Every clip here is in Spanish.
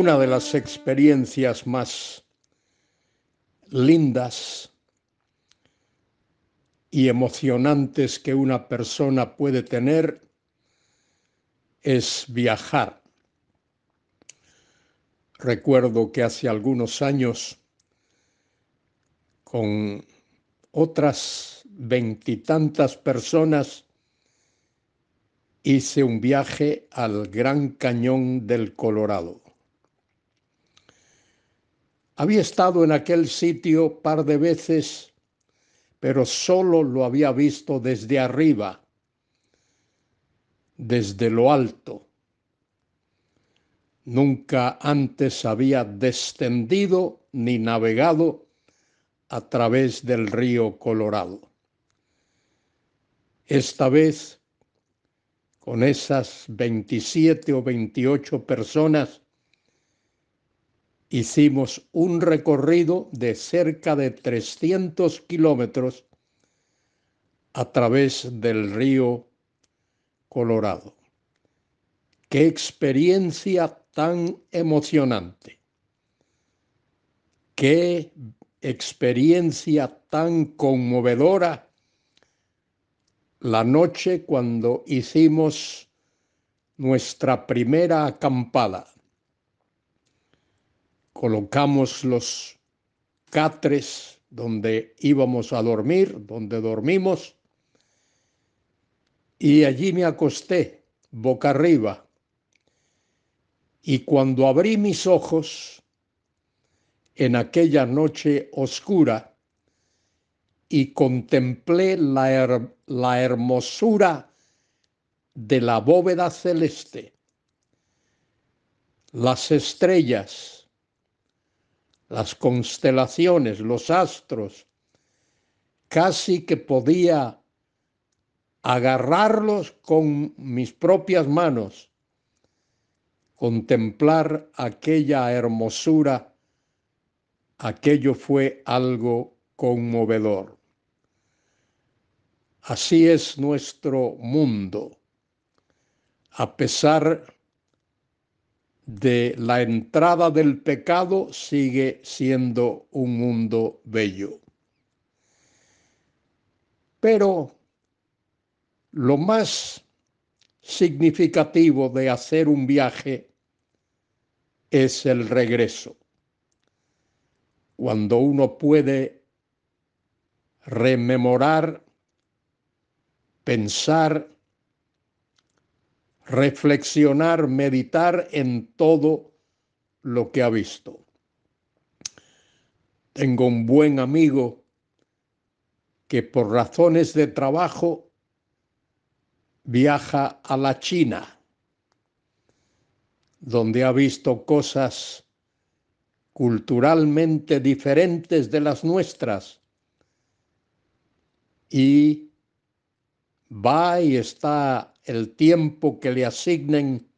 Una de las experiencias más lindas y emocionantes que una persona puede tener es viajar. Recuerdo que hace algunos años, con otras veintitantas personas, hice un viaje al Gran Cañón del Colorado. Había estado en aquel sitio par de veces, pero solo lo había visto desde arriba, desde lo alto. Nunca antes había descendido ni navegado a través del río Colorado. Esta vez, con esas 27 o 28 personas, hicimos un recorrido de cerca de 300 kilómetros a través del río Colorado. Qué experiencia tan emocionante. Qué experiencia tan conmovedora la noche cuando hicimos nuestra primera acampada colocamos los catres donde íbamos a dormir, donde dormimos, y allí me acosté boca arriba. Y cuando abrí mis ojos en aquella noche oscura y contemplé la, la hermosura de la bóveda celeste, las estrellas, las constelaciones, los astros, casi que podía agarrarlos con mis propias manos, contemplar aquella hermosura, aquello fue algo conmovedor. Así es nuestro mundo. A pesar de la entrada del pecado sigue siendo un mundo bello. Pero lo más significativo de hacer un viaje es el regreso. Cuando uno puede rememorar, pensar reflexionar, meditar en todo lo que ha visto. Tengo un buen amigo que por razones de trabajo viaja a la China, donde ha visto cosas culturalmente diferentes de las nuestras y va y está el tiempo que le asignen,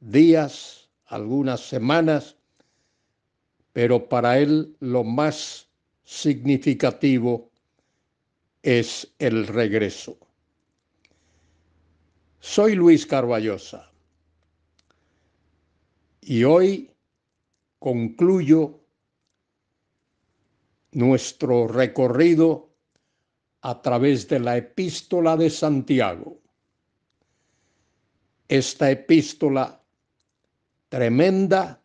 días, algunas semanas, pero para él lo más significativo es el regreso. Soy Luis Carballosa y hoy concluyo nuestro recorrido a través de la epístola de Santiago esta epístola tremenda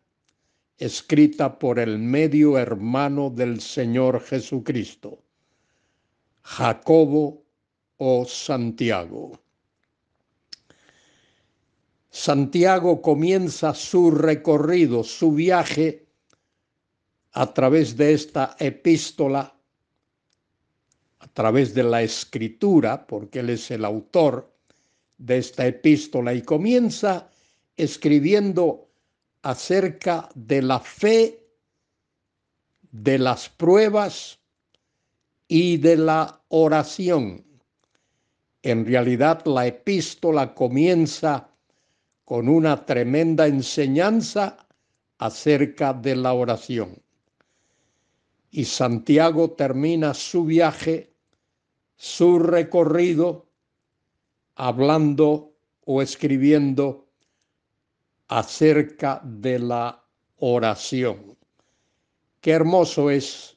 escrita por el medio hermano del Señor Jesucristo, Jacobo o Santiago. Santiago comienza su recorrido, su viaje a través de esta epístola, a través de la escritura, porque él es el autor, de esta epístola y comienza escribiendo acerca de la fe, de las pruebas y de la oración. En realidad la epístola comienza con una tremenda enseñanza acerca de la oración. Y Santiago termina su viaje, su recorrido, hablando o escribiendo acerca de la oración. Qué hermoso es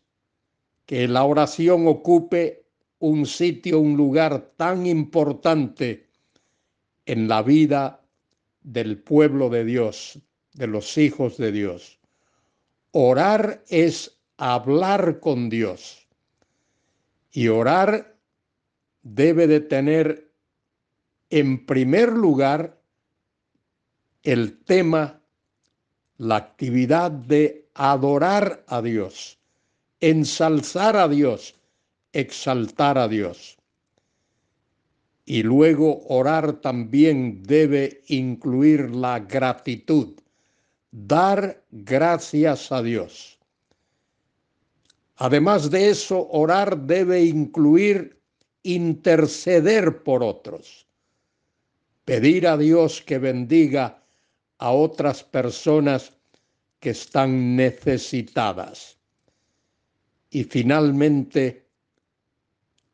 que la oración ocupe un sitio, un lugar tan importante en la vida del pueblo de Dios, de los hijos de Dios. Orar es hablar con Dios. Y orar debe de tener en primer lugar el tema, la actividad de adorar a Dios, ensalzar a Dios, exaltar a Dios. Y luego orar también debe incluir la gratitud, dar gracias a Dios. Además de eso, orar debe incluir interceder por otros, pedir a Dios que bendiga a otras personas que están necesitadas. Y finalmente,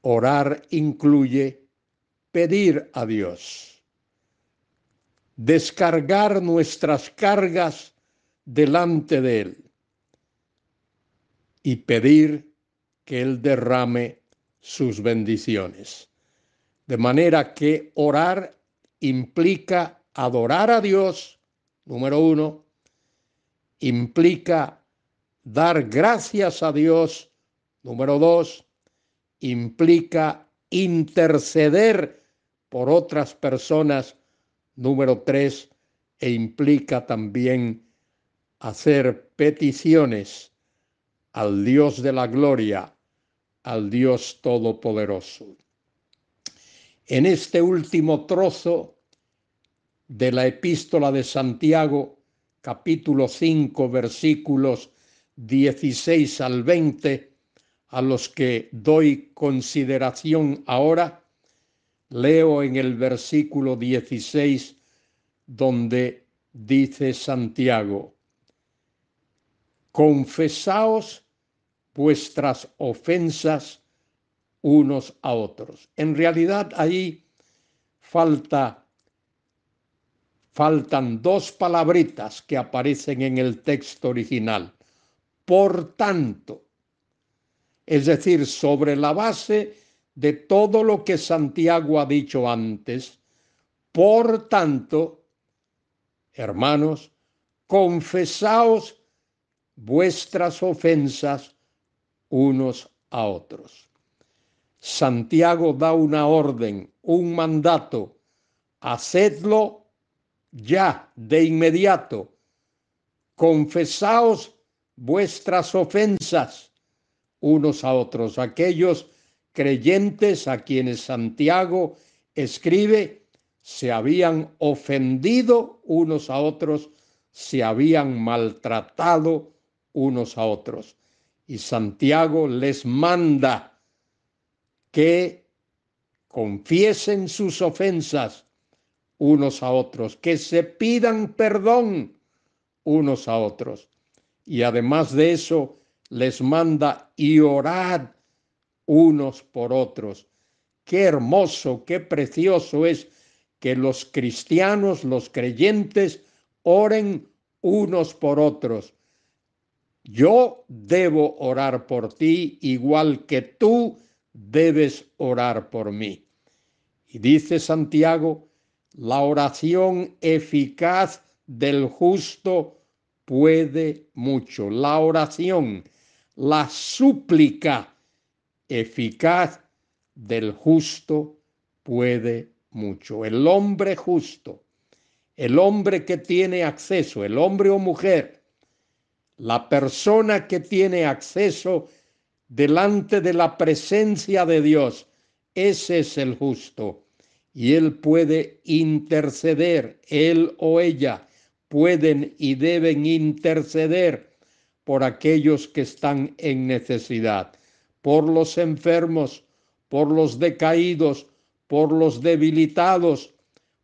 orar incluye pedir a Dios, descargar nuestras cargas delante de Él y pedir que Él derrame sus bendiciones. De manera que orar implica adorar a Dios, número uno, implica dar gracias a Dios, número dos, implica interceder por otras personas, número tres, e implica también hacer peticiones al Dios de la gloria, al Dios todopoderoso. En este último trozo de la epístola de Santiago, capítulo 5, versículos 16 al 20, a los que doy consideración ahora, leo en el versículo 16 donde dice Santiago, confesaos vuestras ofensas unos a otros. En realidad ahí falta faltan dos palabritas que aparecen en el texto original. Por tanto, es decir, sobre la base de todo lo que Santiago ha dicho antes, por tanto, hermanos, confesaos vuestras ofensas unos a otros. Santiago da una orden, un mandato, hacedlo ya de inmediato, confesaos vuestras ofensas unos a otros. Aquellos creyentes a quienes Santiago escribe se habían ofendido unos a otros, se habían maltratado unos a otros y Santiago les manda que confiesen sus ofensas unos a otros, que se pidan perdón unos a otros. Y además de eso, les manda y orad unos por otros. Qué hermoso, qué precioso es que los cristianos, los creyentes, oren unos por otros yo debo orar por ti igual que tú debes orar por mí. Y dice Santiago, la oración eficaz del justo puede mucho. La oración, la súplica eficaz del justo puede mucho. El hombre justo, el hombre que tiene acceso, el hombre o mujer la persona que tiene acceso delante de la presencia de Dios, ese es el justo. Y él puede interceder, él o ella pueden y deben interceder por aquellos que están en necesidad, por los enfermos, por los decaídos, por los debilitados,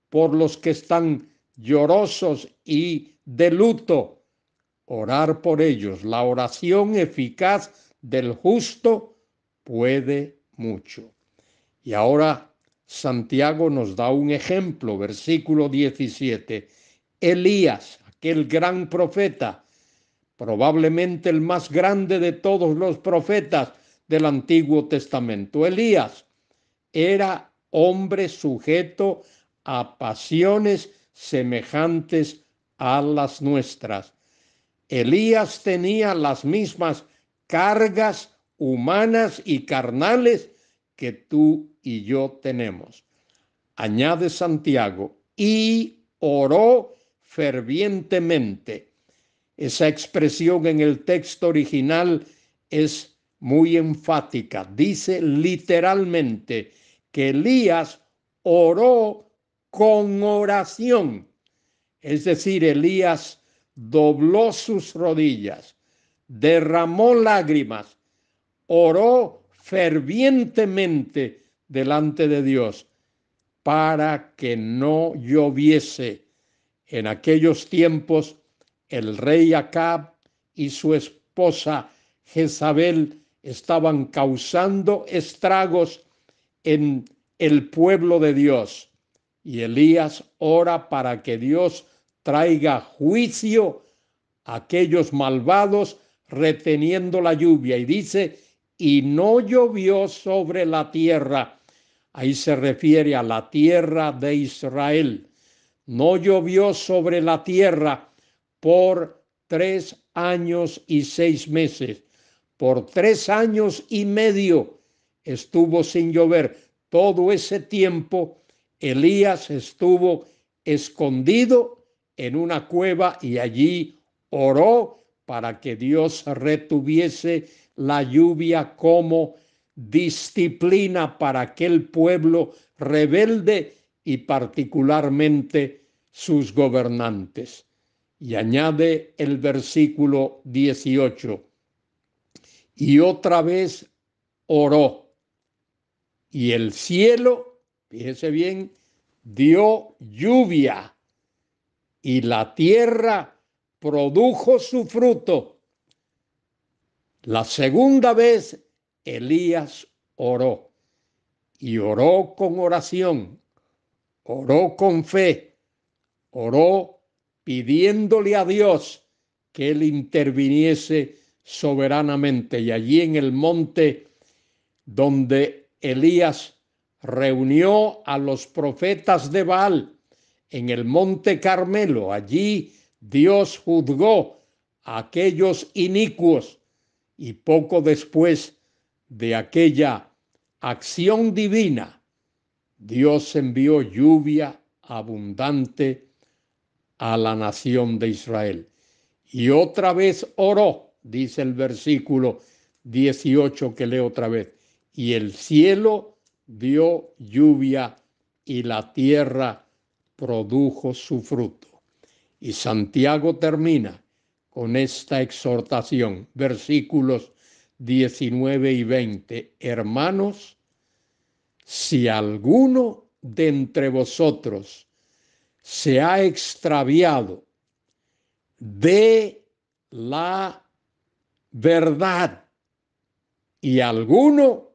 por los que están llorosos y de luto, orar por ellos. La oración eficaz del justo puede mucho. Y ahora Santiago nos da un ejemplo, versículo 17. Elías, aquel gran profeta probablemente el más grande de todos los profetas del Antiguo Testamento. Elías era hombre sujeto a pasiones semejantes a las nuestras. Elías tenía las mismas cargas humanas y carnales que tú y yo tenemos. Añade Santiago, y oró fervientemente. Esa expresión en el texto original es muy enfática. Dice literalmente que Elías oró con oración. Es decir, Elías dobló sus rodillas, derramó lágrimas, oró fervientemente delante de Dios para que no lloviese. En aquellos tiempos el rey Acab y su esposa Jezabel estaban causando estragos en el pueblo de Dios. Y Elías ora para que Dios traiga juicio a aquellos malvados reteniendo la lluvia. Y dice, y no llovió sobre la tierra. Ahí se refiere a la tierra de Israel. No llovió sobre la tierra por tres años y seis meses. Por tres años y medio estuvo sin llover. Todo ese tiempo Elías estuvo escondido en una cueva y allí oró para que Dios retuviese la lluvia como disciplina para aquel pueblo rebelde y particularmente sus gobernantes. Y añade el versículo 18, y otra vez oró, y el cielo, fíjese bien, dio lluvia, y la tierra produjo su fruto. La segunda vez Elías oró y oró con oración, oró con fe, oró pidiéndole a Dios que él interviniese soberanamente. Y allí en el monte donde Elías reunió a los profetas de Baal, en el monte Carmelo, allí Dios juzgó a aquellos inicuos y poco después de aquella acción divina, Dios envió lluvia abundante a la nación de Israel. Y otra vez oró, dice el versículo 18 que leo otra vez, y el cielo dio lluvia y la tierra produjo su fruto. Y Santiago termina con esta exhortación, versículos 19 y 20. Hermanos, si alguno de entre vosotros se ha extraviado de la verdad y alguno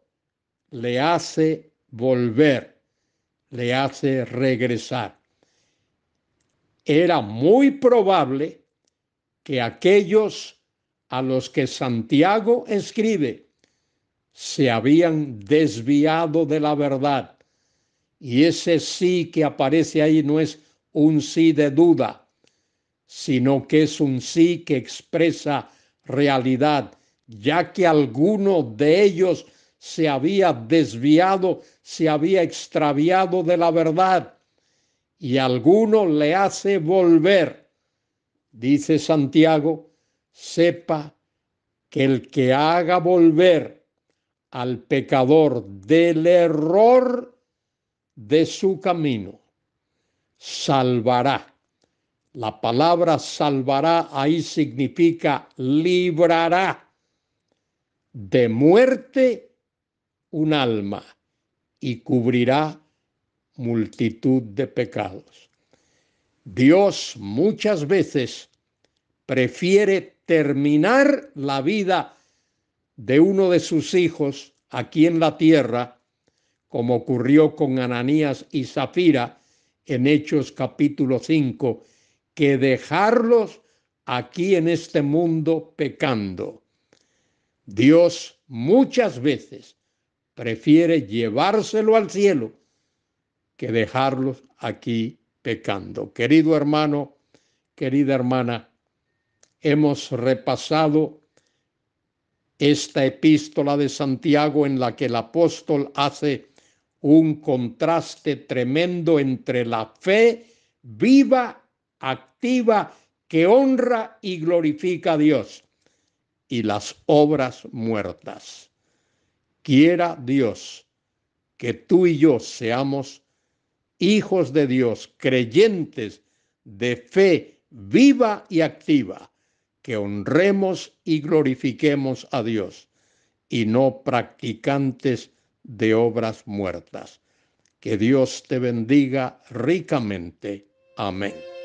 le hace volver, le hace regresar. Era muy probable que aquellos a los que Santiago escribe se habían desviado de la verdad. Y ese sí que aparece ahí no es un sí de duda, sino que es un sí que expresa realidad, ya que alguno de ellos se había desviado, se había extraviado de la verdad, y alguno le hace volver. Dice Santiago, sepa que el que haga volver al pecador del error de su camino, salvará. La palabra salvará ahí significa librará de muerte un alma y cubrirá multitud de pecados. Dios muchas veces prefiere terminar la vida de uno de sus hijos aquí en la tierra, como ocurrió con Ananías y Zafira en Hechos capítulo 5, que dejarlos aquí en este mundo pecando. Dios muchas veces prefiere llevárselo al cielo que dejarlos aquí pecando. Querido hermano, querida hermana, hemos repasado esta epístola de Santiago en la que el apóstol hace un contraste tremendo entre la fe viva, activa, que honra y glorifica a Dios, y las obras muertas. Quiera Dios que tú y yo seamos hijos de Dios, creyentes de fe viva y activa, que honremos y glorifiquemos a Dios y no practicantes de obras muertas. Que Dios te bendiga ricamente. Amén.